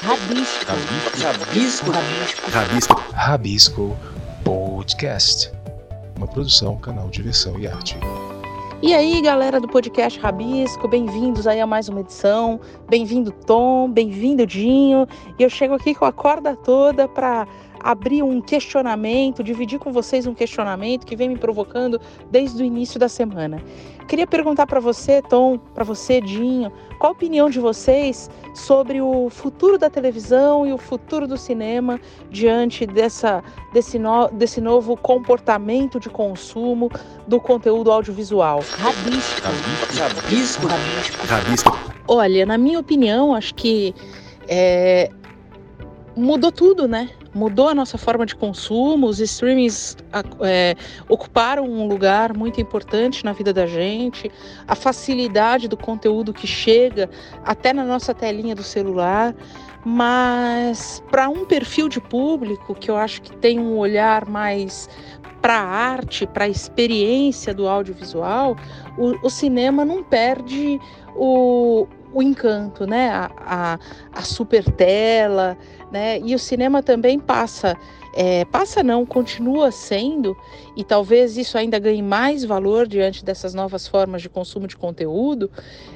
Rabisco. Rabisco. Rabisco. Rabisco. Rabisco Podcast. Uma produção, canal Diversão e Arte. E aí, galera do podcast Rabisco, bem-vindos aí a mais uma edição. Bem-vindo Tom, bem-vindo Dinho. E eu chego aqui com a corda toda para abrir um questionamento, dividir com vocês um questionamento que vem me provocando desde o início da semana. Queria perguntar para você, Tom, para você, Dinho, qual a opinião de vocês sobre o futuro da televisão e o futuro do cinema diante dessa, desse, no, desse novo comportamento de consumo do conteúdo audiovisual? Rabisco. Rabisco. Rabisco. Rabisco. Olha, na minha opinião, acho que é, mudou tudo, né? Mudou a nossa forma de consumo, os streamings é, ocuparam um lugar muito importante na vida da gente, a facilidade do conteúdo que chega até na nossa telinha do celular. Mas para um perfil de público que eu acho que tem um olhar mais para a arte, para a experiência do audiovisual, o, o cinema não perde o, o encanto, né? A, a, a super tela, né? E o cinema também passa, é, passa não, continua sendo, e talvez isso ainda ganhe mais valor diante dessas novas formas de consumo de conteúdo,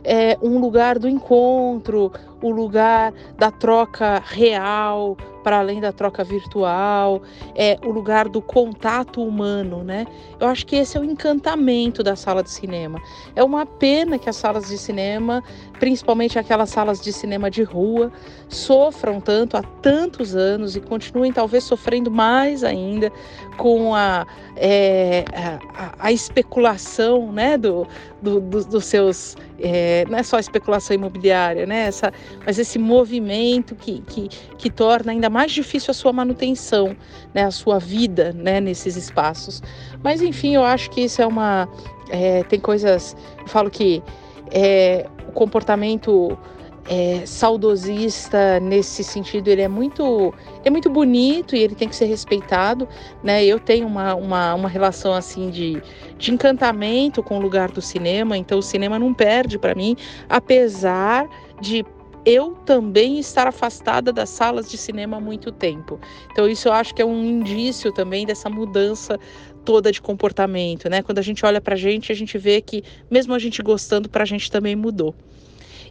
é um lugar do encontro, o lugar da troca real, para além da troca virtual, é o lugar do contato humano, né? Eu acho que esse é o encantamento da sala de cinema. É uma pena que as salas de cinema, principalmente aquelas salas de cinema de rua, sofram tanto há tantos anos e continuem talvez sofrendo mais ainda com a, é, a, a, especulação, né, do, do, do dos seus, é, não é só especulação imobiliária, né, essa, mas esse movimento que, que, que torna ainda mais difícil a sua manutenção, né, a sua vida, né, nesses espaços. Mas enfim, eu acho que isso é uma, é, tem coisas, eu falo que é, o comportamento é, saudosista nesse sentido, ele é muito, é muito bonito e ele tem que ser respeitado, né? Eu tenho uma, uma, uma relação assim de, de encantamento com o lugar do cinema, então o cinema não perde para mim, apesar de eu também estar afastada das salas de cinema há muito tempo. Então isso eu acho que é um indício também dessa mudança toda de comportamento, né? Quando a gente olha para a gente, a gente vê que mesmo a gente gostando, para a gente também mudou.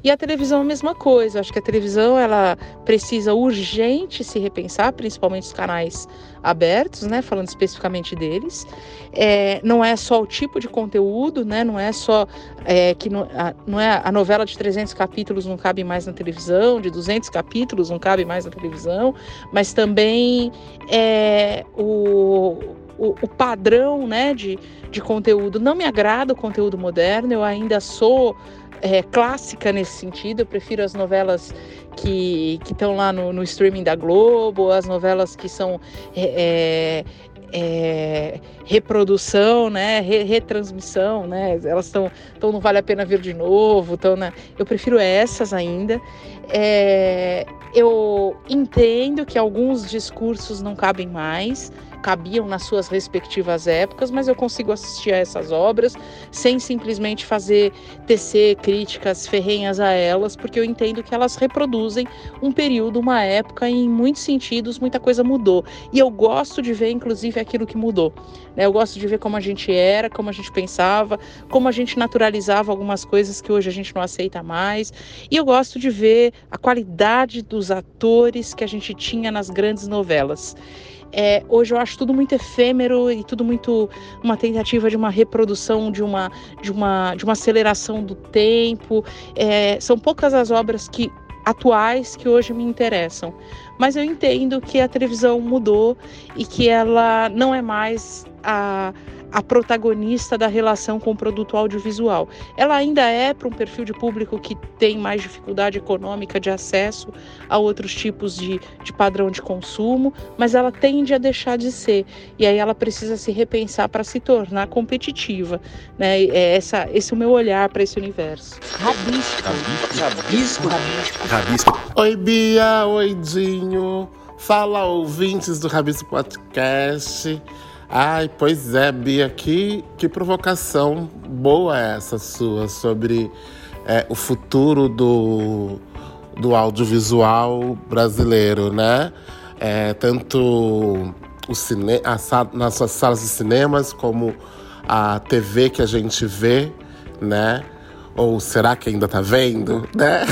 E a televisão a mesma coisa. Acho que a televisão ela precisa urgente se repensar, principalmente os canais abertos, né? Falando especificamente deles. É, não é só o tipo de conteúdo, né? Não é só é, que não, a, não é a novela de 300 capítulos não cabe mais na televisão, de 200 capítulos não cabe mais na televisão, mas também é, o o, o, padrão né, de, de conteúdo. Não me agrada o conteúdo moderno, eu ainda sou é, clássica nesse sentido. Eu prefiro as novelas que estão lá no, no, streaming da Globo, as novelas que são é, é, é reprodução, né, Re, retransmissão, né, elas estão então não vale a pena ver de novo, então né, eu prefiro essas ainda. É, eu entendo que alguns discursos não cabem mais, cabiam nas suas respectivas épocas, mas eu consigo assistir a essas obras sem simplesmente fazer tecer críticas ferrenhas a elas, porque eu entendo que elas reproduzem um período, uma época, e em muitos sentidos muita coisa mudou. E eu gosto de ver, inclusive, aquilo que mudou. Né? Eu gosto de ver como a gente era, como a gente pensava, como a gente naturalizava algumas coisas que hoje a gente não aceita mais. E eu gosto de ver a qualidade dos atores que a gente tinha nas grandes novelas. É, hoje eu acho tudo muito efêmero e tudo muito uma tentativa de uma reprodução, de uma, de uma, de uma aceleração do tempo. É, são poucas as obras que atuais que hoje me interessam. Mas eu entendo que a televisão mudou e que ela não é mais a a protagonista da relação com o produto audiovisual. Ela ainda é para um perfil de público que tem mais dificuldade econômica de acesso a outros tipos de, de padrão de consumo, mas ela tende a deixar de ser. E aí ela precisa se repensar para se tornar competitiva. Né? É essa, esse é o meu olhar para esse universo. Rabisco. Rabisco. Rabisco. Rabisco. Oi, Bia. Oi, Dinho. Fala, ouvintes do Rabisco Podcast. Ai, pois é, Bia, que, que provocação boa essa sua sobre é, o futuro do, do audiovisual brasileiro, né? É, tanto o cine a, nas suas salas de cinemas como a TV que a gente vê, né? Ou será que ainda tá vendo, né?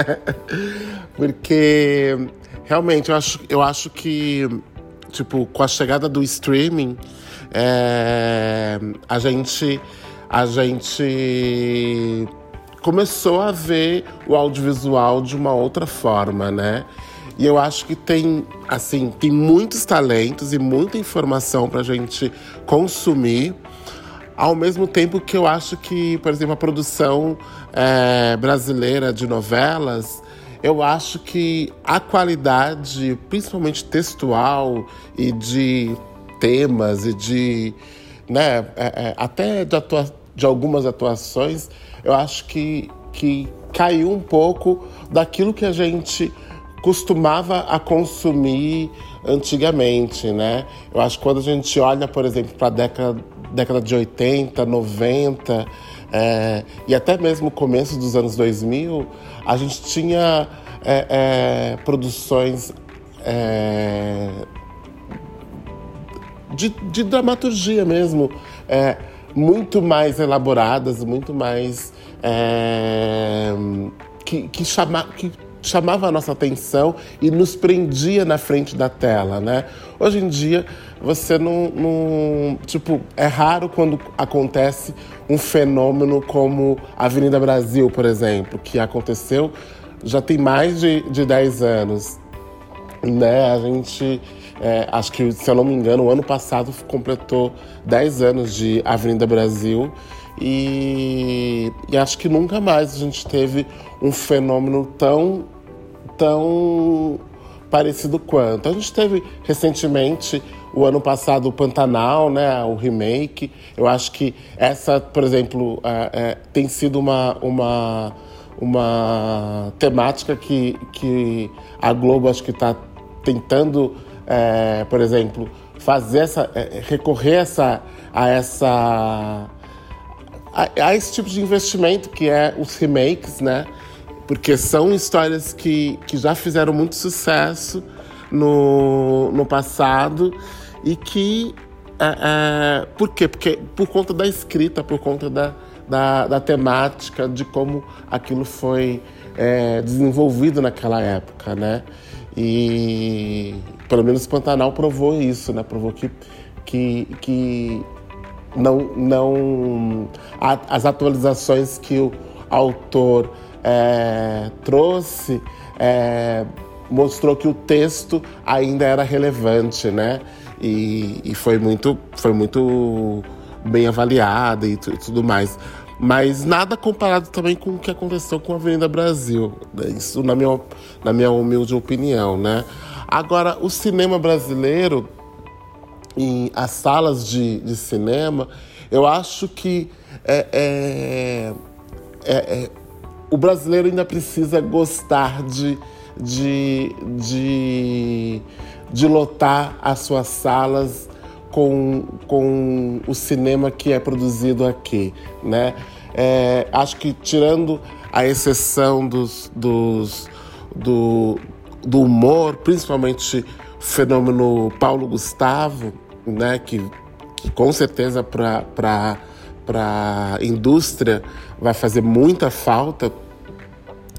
Porque realmente eu acho, eu acho que, tipo, com a chegada do streaming, é, a gente. A gente começou a ver o audiovisual de uma outra forma, né? E eu acho que tem, assim, tem muitos talentos e muita informação para a gente consumir. Ao mesmo tempo que eu acho que, por exemplo, a produção é, brasileira de novelas, eu acho que a qualidade, principalmente textual e de temas e de, né, é, é, até de, atua de algumas atuações, eu acho que, que caiu um pouco daquilo que a gente costumava a consumir antigamente, né? Eu acho que quando a gente olha, por exemplo, para a década, década de 80, 90 é, e até mesmo começo dos anos 2000, a gente tinha é, é, produções é, de, de, dramaturgia mesmo, é, muito mais elaboradas, muito mais é, que, que, chama, que chamava a nossa atenção e nos prendia na frente da tela, né? Hoje em dia, você não, não, Tipo, é raro quando acontece um fenômeno como Avenida Brasil, por exemplo, que aconteceu já tem mais de, de 10 anos, né? A gente. É, acho que, se eu não me engano, o ano passado completou 10 anos de Avenida Brasil. E, e, acho que nunca mais a gente teve um fenômeno tão tão parecido quanto. A gente teve recentemente o ano passado o Pantanal, né, o remake. Eu acho que essa, por exemplo, é, é, tem sido uma, uma, uma temática que, que a Globo acho que está tentando, é, por exemplo, fazer essa, é, recorrer essa, a essa a, a esse tipo de investimento que é os remakes, né? porque são histórias que, que já fizeram muito sucesso no, no passado e que. É, é, por quê? Porque por conta da escrita, por conta da, da, da temática, de como aquilo foi é, desenvolvido naquela época, né? E pelo menos Pantanal provou isso, né? Provou que, que, que não, não as atualizações que o autor é, trouxe, é, mostrou que o texto ainda era relevante, né? E, e foi, muito, foi muito bem avaliada e, e tudo mais mas nada comparado também com o que aconteceu com a Avenida Brasil. Isso na minha, na minha humilde opinião, né? Agora, o cinema brasileiro, em as salas de, de cinema, eu acho que é, é, é, é o brasileiro ainda precisa gostar de, de, de, de lotar as suas salas com, com o cinema que é produzido aqui, né? É, acho que tirando a exceção dos, dos, do, do humor, principalmente o fenômeno Paulo Gustavo, né? Que, que com certeza para a indústria vai fazer muita falta,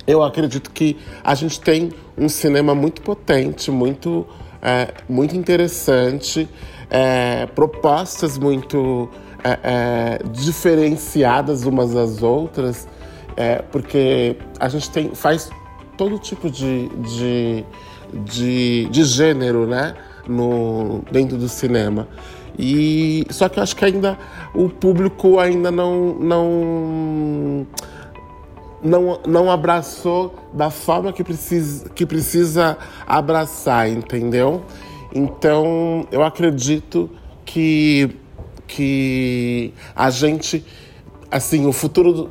eu acredito que a gente tem um cinema muito potente, muito, é, muito interessante, é, propostas muito é, é diferenciadas umas das outras, é, porque a gente tem, faz todo tipo de, de, de, de gênero né, no, dentro do cinema. E só que eu acho que ainda o público ainda não não não, não abraçou da forma que precisa, que precisa abraçar, entendeu? Então, eu acredito que, que a gente, assim, o futuro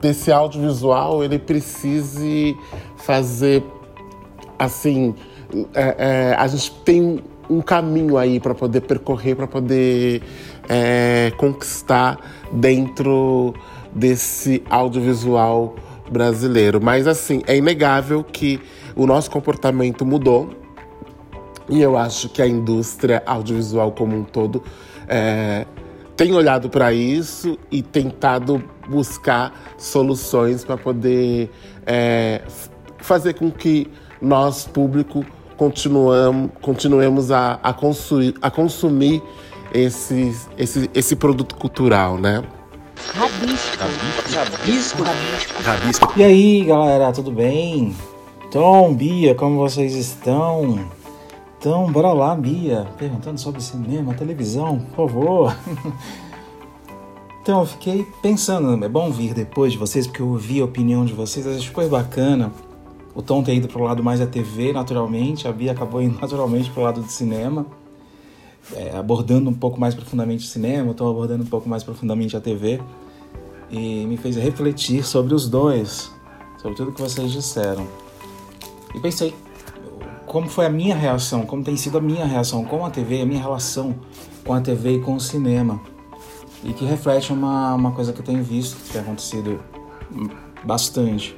desse audiovisual, ele precise fazer, assim, é, é, a gente tem um caminho aí para poder percorrer, para poder é, conquistar dentro desse audiovisual brasileiro. Mas assim, é inegável que o nosso comportamento mudou. E eu acho que a indústria audiovisual como um todo é, tem olhado para isso e tentado buscar soluções para poder é, fazer com que nós, público, continuamos, continuemos a, a, consumir, a consumir esse, esse, esse produto cultural, né? Rabisco. Rabisco. Rabisco. Rabisco. E aí, galera, tudo bem? Tom, Bia, como vocês estão? Então, bora lá, Bia, perguntando sobre cinema, televisão, por favor. então, eu fiquei pensando, é bom vir depois de vocês, porque eu ouvi a opinião de vocês, acho super bacana. O Tom ter ido para o lado mais da TV, naturalmente, a Bia acabou indo naturalmente para o lado do cinema, é, abordando um pouco mais profundamente o cinema, Tom abordando um pouco mais profundamente a TV, e me fez refletir sobre os dois, sobre tudo que vocês disseram. E pensei, como foi a minha reação, como tem sido a minha reação com a TV, a minha relação com a TV e com o cinema. E que reflete uma, uma coisa que eu tenho visto, que tem acontecido bastante.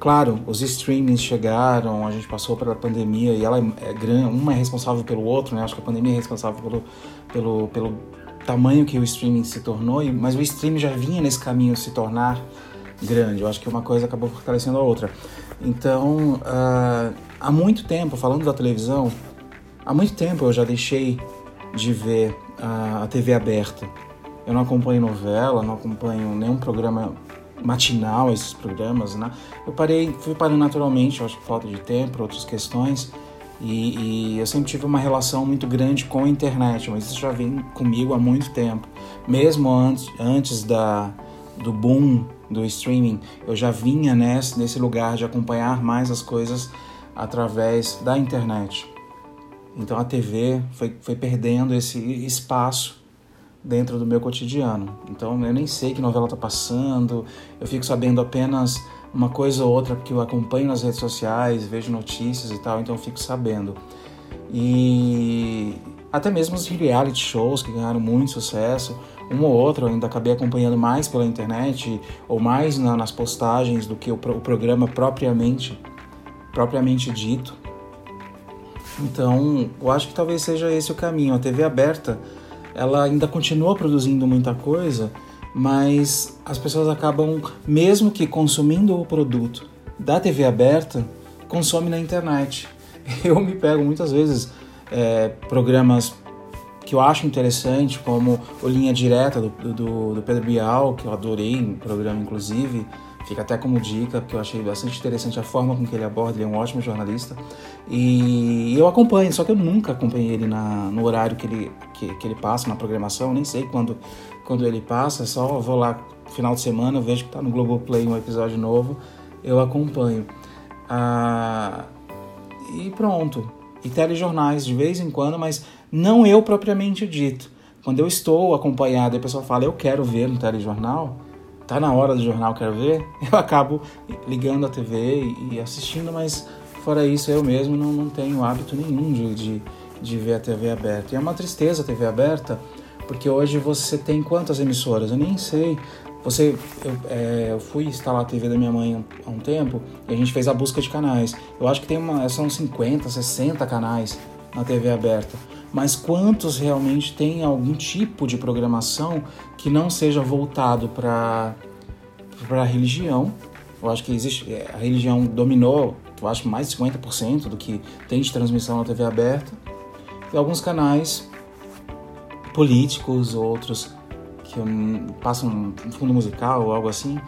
Claro, os streamings chegaram, a gente passou pela pandemia e ela é, é grande, uma é responsável pelo outro, né? Acho que a pandemia é responsável pelo, pelo, pelo tamanho que o streaming se tornou, mas o streaming já vinha nesse caminho se tornar grande. Eu acho que uma coisa acabou fortalecendo a outra. Então, uh, há muito tempo, falando da televisão, há muito tempo eu já deixei de ver a, a TV aberta. Eu não acompanho novela, não acompanho nenhum programa matinal, esses programas, né? Eu parei, fui parando naturalmente, acho que falta de tempo, outras questões. E, e, eu sempre tive uma relação muito grande com a internet, mas isso já vem comigo há muito tempo. Mesmo antes, antes da, do boom do streaming, eu já vinha nesse, nesse lugar de acompanhar mais as coisas através da internet. Então a TV foi, foi perdendo esse espaço dentro do meu cotidiano. Então eu nem sei que novela está passando, eu fico sabendo apenas uma coisa ou outra porque eu acompanho nas redes sociais, vejo notícias e tal, então eu fico sabendo. E até mesmo os reality shows que ganharam muito sucesso, um ou outro eu ainda acabei acompanhando mais pela internet ou mais na, nas postagens do que o, o programa propriamente propriamente dito. Então, eu acho que talvez seja esse o caminho. A TV aberta, ela ainda continua produzindo muita coisa, mas as pessoas acabam, mesmo que consumindo o produto da TV aberta, consome na internet. Eu me pego muitas vezes é, programas que eu acho interessante, como o Linha Direta do, do, do Pedro Bial, que eu adorei, um programa inclusive, Fica até como dica, porque eu achei bastante interessante a forma com que ele aborda, ele é um ótimo jornalista. E eu acompanho, só que eu nunca acompanhei ele na, no horário que ele, que, que ele passa na programação, nem sei quando, quando ele passa, só vou lá final de semana, vejo que está no Globoplay um episódio novo, eu acompanho. Ah, e pronto. E telejornais de vez em quando, mas não eu propriamente dito. Quando eu estou acompanhado e a pessoa fala, eu quero ver no telejornal, tá na hora do jornal, quero ver, eu acabo ligando a TV e assistindo, mas fora isso eu mesmo não, não tenho hábito nenhum de, de, de ver a TV aberta. E é uma tristeza a TV aberta, porque hoje você tem quantas emissoras? Eu nem sei. Você, eu, é, eu fui instalar a TV da minha mãe há um tempo e a gente fez a busca de canais. Eu acho que tem uma, são 50, 60 canais na TV aberta mas quantos realmente têm algum tipo de programação que não seja voltado para a religião? Eu acho que existe, é, a religião dominou, eu acho mais de 50% do que tem de transmissão na TV aberta. E alguns canais políticos, outros que passam um fundo musical ou algo assim.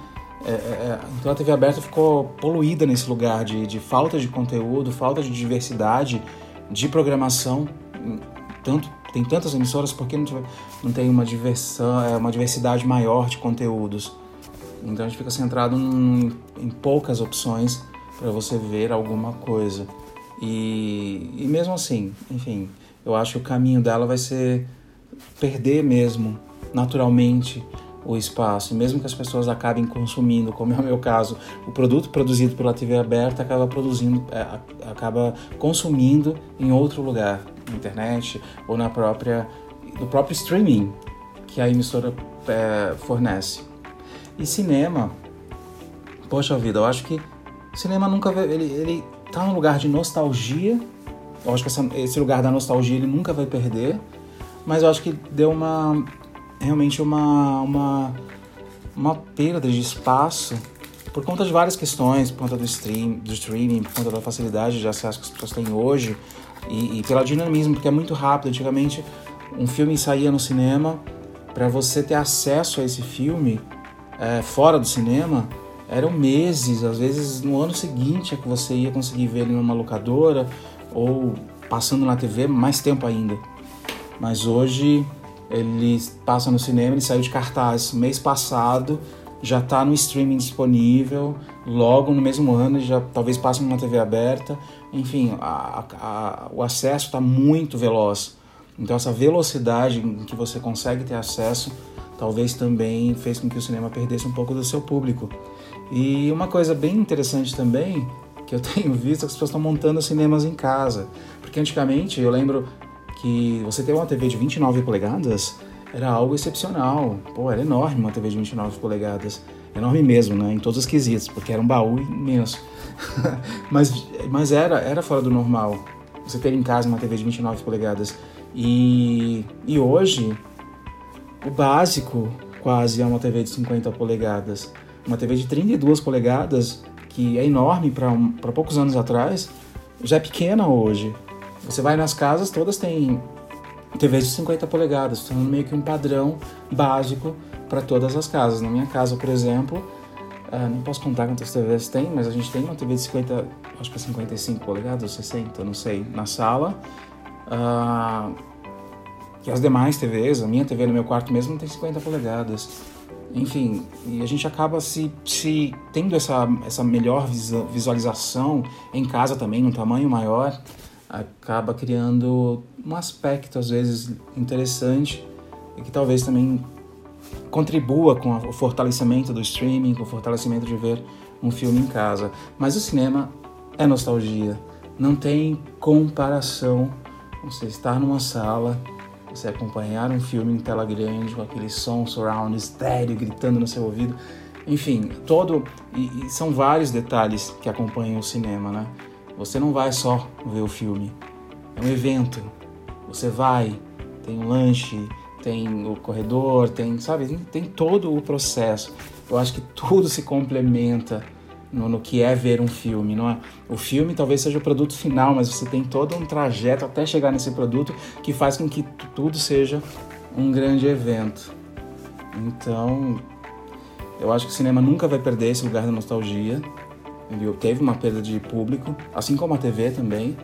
É, é, é, então a TV aberta ficou poluída nesse lugar de, de falta de conteúdo, falta de diversidade de programação tanto tem tantas emissoras porque não, não tem uma diversão, é, uma diversidade maior de conteúdos. Então a gente fica centrado em, em poucas opções para você ver alguma coisa. E, e mesmo assim, enfim, eu acho que o caminho dela vai ser perder mesmo, naturalmente, o espaço. E mesmo que as pessoas acabem consumindo, como é o meu caso, o produto produzido pela TV aberta acaba produzindo, é, acaba consumindo em outro lugar na internet ou na própria no próprio streaming que a emissora é, fornece. E cinema, poxa vida, eu acho que cinema nunca ele, ele tá num lugar de nostalgia. Eu acho que essa, esse lugar da nostalgia ele nunca vai perder, mas eu acho que deu uma realmente uma uma uma perda de espaço por conta de várias questões, por conta do stream, do streaming, por conta da facilidade de acesso que as pessoas têm hoje e, e pela dinamismo, porque é muito rápido. Antigamente um filme saía no cinema para você ter acesso a esse filme é, fora do cinema eram meses, às vezes no ano seguinte é que você ia conseguir ver ele numa locadora ou passando na TV mais tempo ainda. Mas hoje ele passa no cinema, ele saiu de cartaz mês passado, já está no streaming disponível, logo no mesmo ano já talvez passe numa TV aberta. Enfim, a, a, o acesso está muito veloz. Então essa velocidade em que você consegue ter acesso talvez também fez com que o cinema perdesse um pouco do seu público. E uma coisa bem interessante também que eu tenho visto é que as pessoas estão montando cinemas em casa. Porque antigamente eu lembro que você ter uma TV de 29 polegadas era algo excepcional. Pô, era enorme uma TV de 29 polegadas. Enorme mesmo, né? Em todos os quesitos, porque era um baú imenso. mas mas era, era fora do normal você ter em casa uma TV de 29 polegadas. E, e hoje, o básico quase é uma TV de 50 polegadas. Uma TV de 32 polegadas, que é enorme para um, poucos anos atrás, já é pequena hoje. Você vai nas casas, todas têm TVs de 50 polegadas, tornando meio que um padrão básico para todas as casas. Na minha casa, por exemplo, uh, não posso contar quantas TVs tem, mas a gente tem uma TV de 50, acho que é 55 polegadas, ou 60, não sei, na sala. Uh, e as demais TVs, a minha TV no meu quarto mesmo tem 50 polegadas. Enfim, e a gente acaba se, se tendo essa, essa melhor visualização em casa também, um tamanho maior, acaba criando um aspecto às vezes interessante e que talvez também contribua com o fortalecimento do streaming, com o fortalecimento de ver um filme em casa. Mas o cinema é nostalgia, não tem comparação. Você estar numa sala você acompanhar um filme em tela grande com aquele som surround estéreo gritando no seu ouvido. Enfim, todo e, e, são vários detalhes que acompanham o cinema, né? Você não vai só ver o filme, é um evento. Você vai, tem um lanche, tem o corredor, tem, sabe, tem, todo o processo. Eu acho que tudo se complementa no, no, que é ver um filme, não é? O filme talvez seja o produto final, mas você tem todo um trajeto até chegar nesse produto que faz com que tudo seja um grande evento. Então, eu acho que o cinema nunca vai perder esse lugar da nostalgia. Ele teve uma perda de público, assim como a TV também.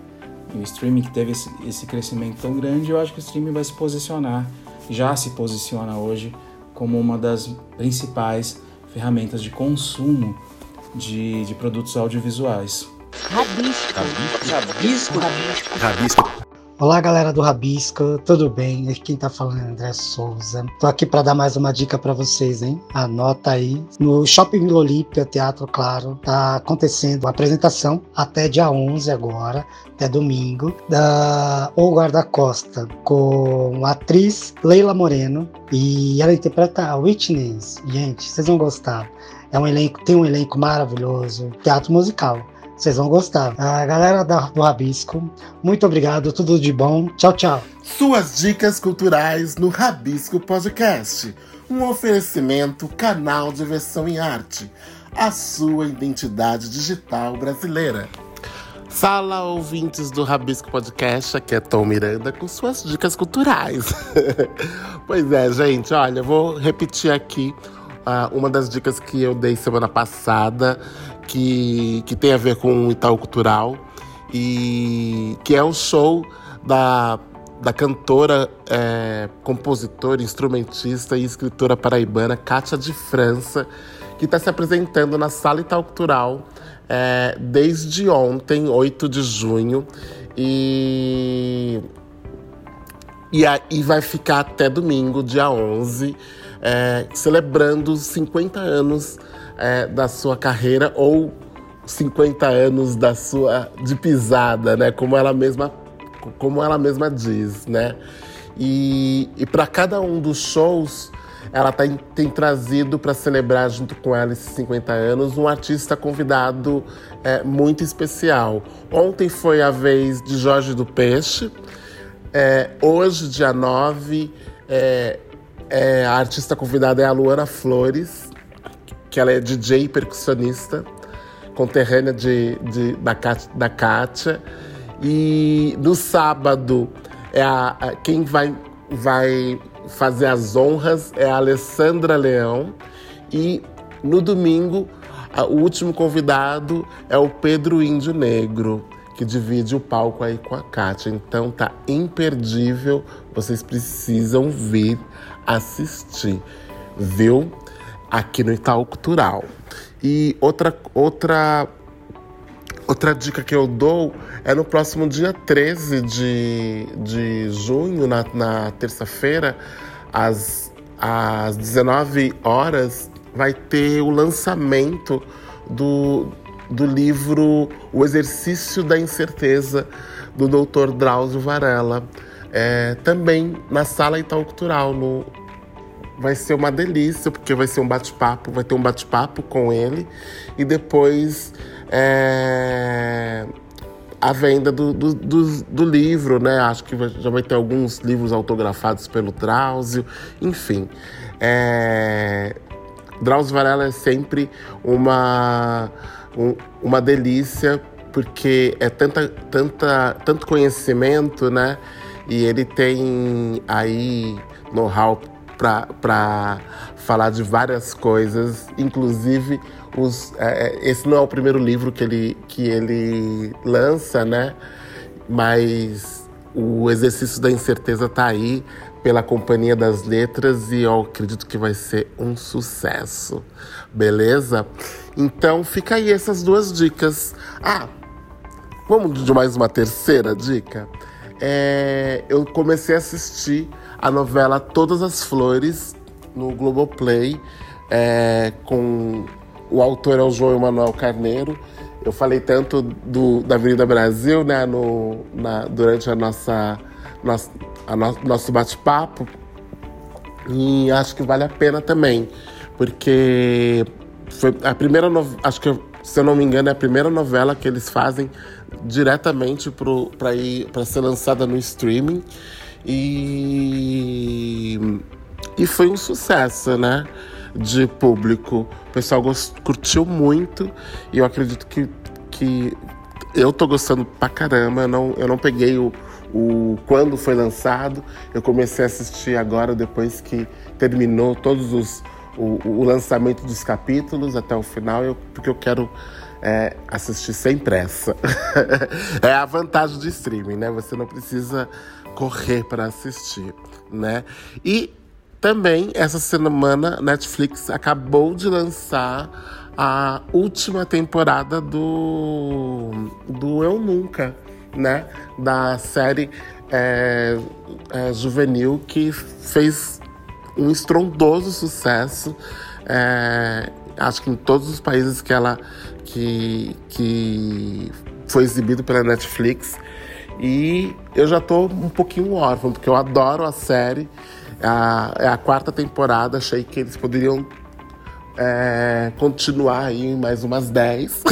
E o streaming que teve esse, esse crescimento tão grande, eu acho que o streaming vai se posicionar, já se posiciona hoje como uma das principais ferramentas de consumo de, de produtos audiovisuais. Rabisco. Rabisco. Rabisco. Rabisco. Olá, galera do Rabisco, tudo bem? Aqui quem tá falando é André Souza. Tô aqui para dar mais uma dica para vocês, hein? Anota aí. No Shopping Vila Olímpia, Teatro Claro, tá acontecendo a apresentação até dia 11 agora, até domingo, da O Guarda-Costa, com a atriz Leila Moreno e ela interpreta a Whitney. Gente, vocês vão gostar. É um elenco, tem um elenco maravilhoso, teatro musical. Vocês vão gostar. A galera do Rabisco, muito obrigado, tudo de bom. Tchau, tchau. Suas dicas culturais no Rabisco Podcast. Um oferecimento canal de versão em arte. A sua identidade digital brasileira. Fala, ouvintes do Rabisco Podcast, aqui é Tom Miranda com suas dicas culturais. pois é, gente, olha, vou repetir aqui uh, uma das dicas que eu dei semana passada, que, que tem a ver com o Itaú Cultural, e que é o show da, da cantora, é, compositora, instrumentista e escritora paraibana Kátia de França, que está se apresentando na Sala Itaú Cultural é, desde ontem, 8 de junho, e, e, e vai ficar até domingo, dia 11 é, celebrando 50 anos é, da sua carreira ou 50 anos da sua de pisada, né? Como ela mesma, como ela mesma diz, né? E, e para cada um dos shows ela tem, tem trazido para celebrar junto com ela esses 50 anos um artista convidado é, muito especial. Ontem foi a vez de Jorge do Peixe, é, hoje, dia 9, é, é, a artista convidada é a Luana Flores, que ela é DJ e percussionista, conterrânea de, de, da, da Kátia. E no sábado, é a, a, quem vai, vai fazer as honras é a Alessandra Leão. E no domingo, a, o último convidado é o Pedro Índio Negro, que divide o palco aí com a Kátia. Então tá imperdível, vocês precisam vir assistir, viu? Aqui no Itaú Cultural. E outra, outra Outra dica que eu dou é no próximo dia 13 de, de junho, na, na terça-feira, às, às 19 horas, vai ter o lançamento do, do livro O Exercício da Incerteza, do Dr. Drauzio Varela. É, também na Sala Itaú Cultural, no, vai ser uma delícia, porque vai ser um bate-papo, vai ter um bate-papo com ele e depois é, a venda do, do, do, do, livro, né? Acho que já vai ter alguns livros autografados pelo Drauzio, enfim. É, Drauzio Varela é sempre uma, um, uma delícia, porque é tanta, tanta, tanto conhecimento, né? E ele tem aí know-how para falar de várias coisas, inclusive os, é, é, esse não é o primeiro livro que ele, que ele lança, né? Mas o exercício da incerteza está aí pela Companhia das Letras e eu acredito que vai ser um sucesso, beleza? Então fica aí essas duas dicas. Ah, vamos de mais uma terceira dica? É, eu comecei a assistir a novela Todas as Flores no Globoplay é, com o autor é o João Emanuel Carneiro. Eu falei tanto do, da Avenida Brasil, né, no, na, durante a nossa, nossa a no, nosso bate-papo. E acho que vale a pena também, porque foi a primeira novela, acho que se eu não me engano é a primeira novela que eles fazem diretamente para ser lançada no streaming e e foi um sucesso, né? de público. O pessoal gost, curtiu muito e eu acredito que, que eu tô gostando pra caramba. Eu não, eu não peguei o, o quando foi lançado. Eu comecei a assistir agora depois que terminou todos os o, o lançamento dos capítulos até o final, eu, porque eu quero é, assistir sem pressa. é a vantagem do streaming, né? Você não precisa correr para assistir, né? E também, essa semana, Netflix acabou de lançar a última temporada do, do Eu Nunca, né? Da série é, é, juvenil que fez um estrondoso sucesso. É, acho que em todos os países que ela que, que foi exibido pela Netflix. E eu já tô um pouquinho órfão, porque eu adoro a série. A, é a quarta temporada, achei que eles poderiam é, continuar aí mais umas 10.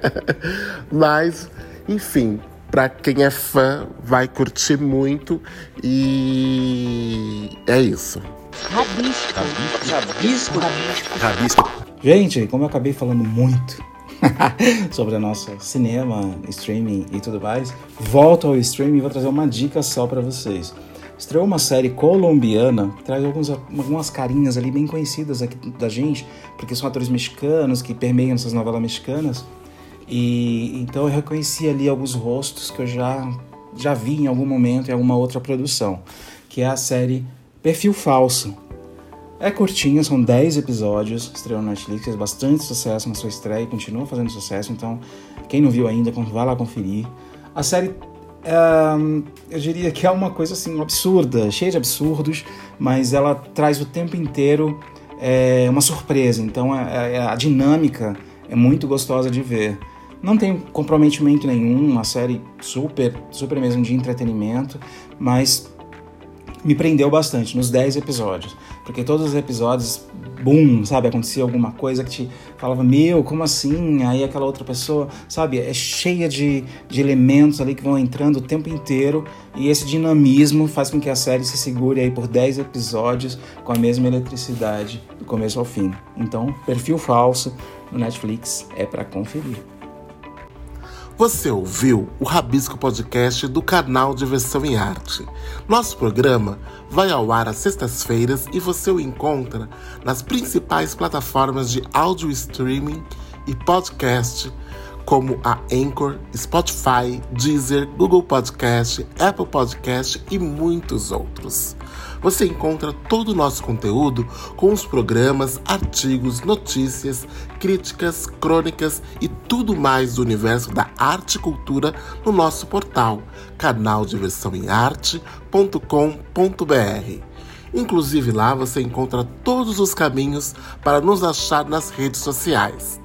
Mas, enfim, para quem é fã, vai curtir muito e é isso. Rabisco. Rabisco. Rabisco. Rabisco. Gente, como eu acabei falando muito sobre a nossa cinema, streaming e tudo mais, volto ao streaming e vou trazer uma dica só para vocês estreou uma série colombiana traz alguns, algumas carinhas ali bem conhecidas aqui da gente, porque são atores mexicanos que permeiam essas novelas mexicanas. E então eu reconheci ali alguns rostos que eu já já vi em algum momento em alguma outra produção, que é a série Perfil Falso. É curtinha, são 10 episódios, estreou na Netflix, fez bastante sucesso na sua estreia e continua fazendo sucesso, então quem não viu ainda, vá lá conferir. A série eu diria que é uma coisa assim absurda, cheia de absurdos, mas ela traz o tempo inteiro é, uma surpresa. Então é, é, a dinâmica é muito gostosa de ver. Não tem comprometimento nenhum, uma série super, super mesmo de entretenimento, mas me prendeu bastante nos 10 episódios. Porque todos os episódios, boom, sabe, acontecia alguma coisa que te falava, meu, como assim? Aí aquela outra pessoa, sabe, é cheia de, de elementos ali que vão entrando o tempo inteiro e esse dinamismo faz com que a série se segure aí por 10 episódios com a mesma eletricidade do começo ao fim. Então, perfil falso no Netflix é para conferir. Você ouviu o Rabisco Podcast do canal Diversão em Arte. Nosso programa vai ao ar às sextas-feiras e você o encontra nas principais plataformas de áudio streaming e podcast, como a Anchor, Spotify, Deezer, Google Podcast, Apple Podcast e muitos outros. Você encontra todo o nosso conteúdo com os programas, artigos, notícias, críticas, crônicas e tudo mais do universo da arte e cultura no nosso portal canaldiversãoemarte.com.br. Inclusive lá você encontra todos os caminhos para nos achar nas redes sociais.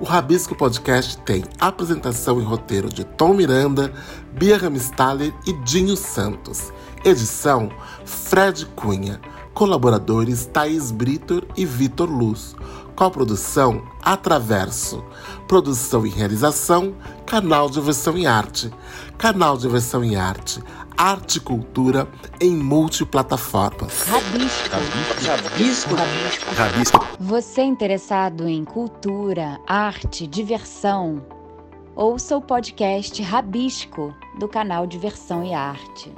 O Rabisco Podcast tem apresentação e roteiro de Tom Miranda, Bia Ramstaller e Dinho Santos. Edição Fred Cunha. Colaboradores Thaís Britor e Vitor Luz. Coprodução Atraverso. Produção e realização Canal de Versão em Arte. Canal de Versão em Arte. Arte e cultura em multiplataformas. Rabisco. Rabisco. Rabisco. Rabisco. Você interessado em cultura, arte, diversão? Ouça o podcast Rabisco do canal Diversão e Arte.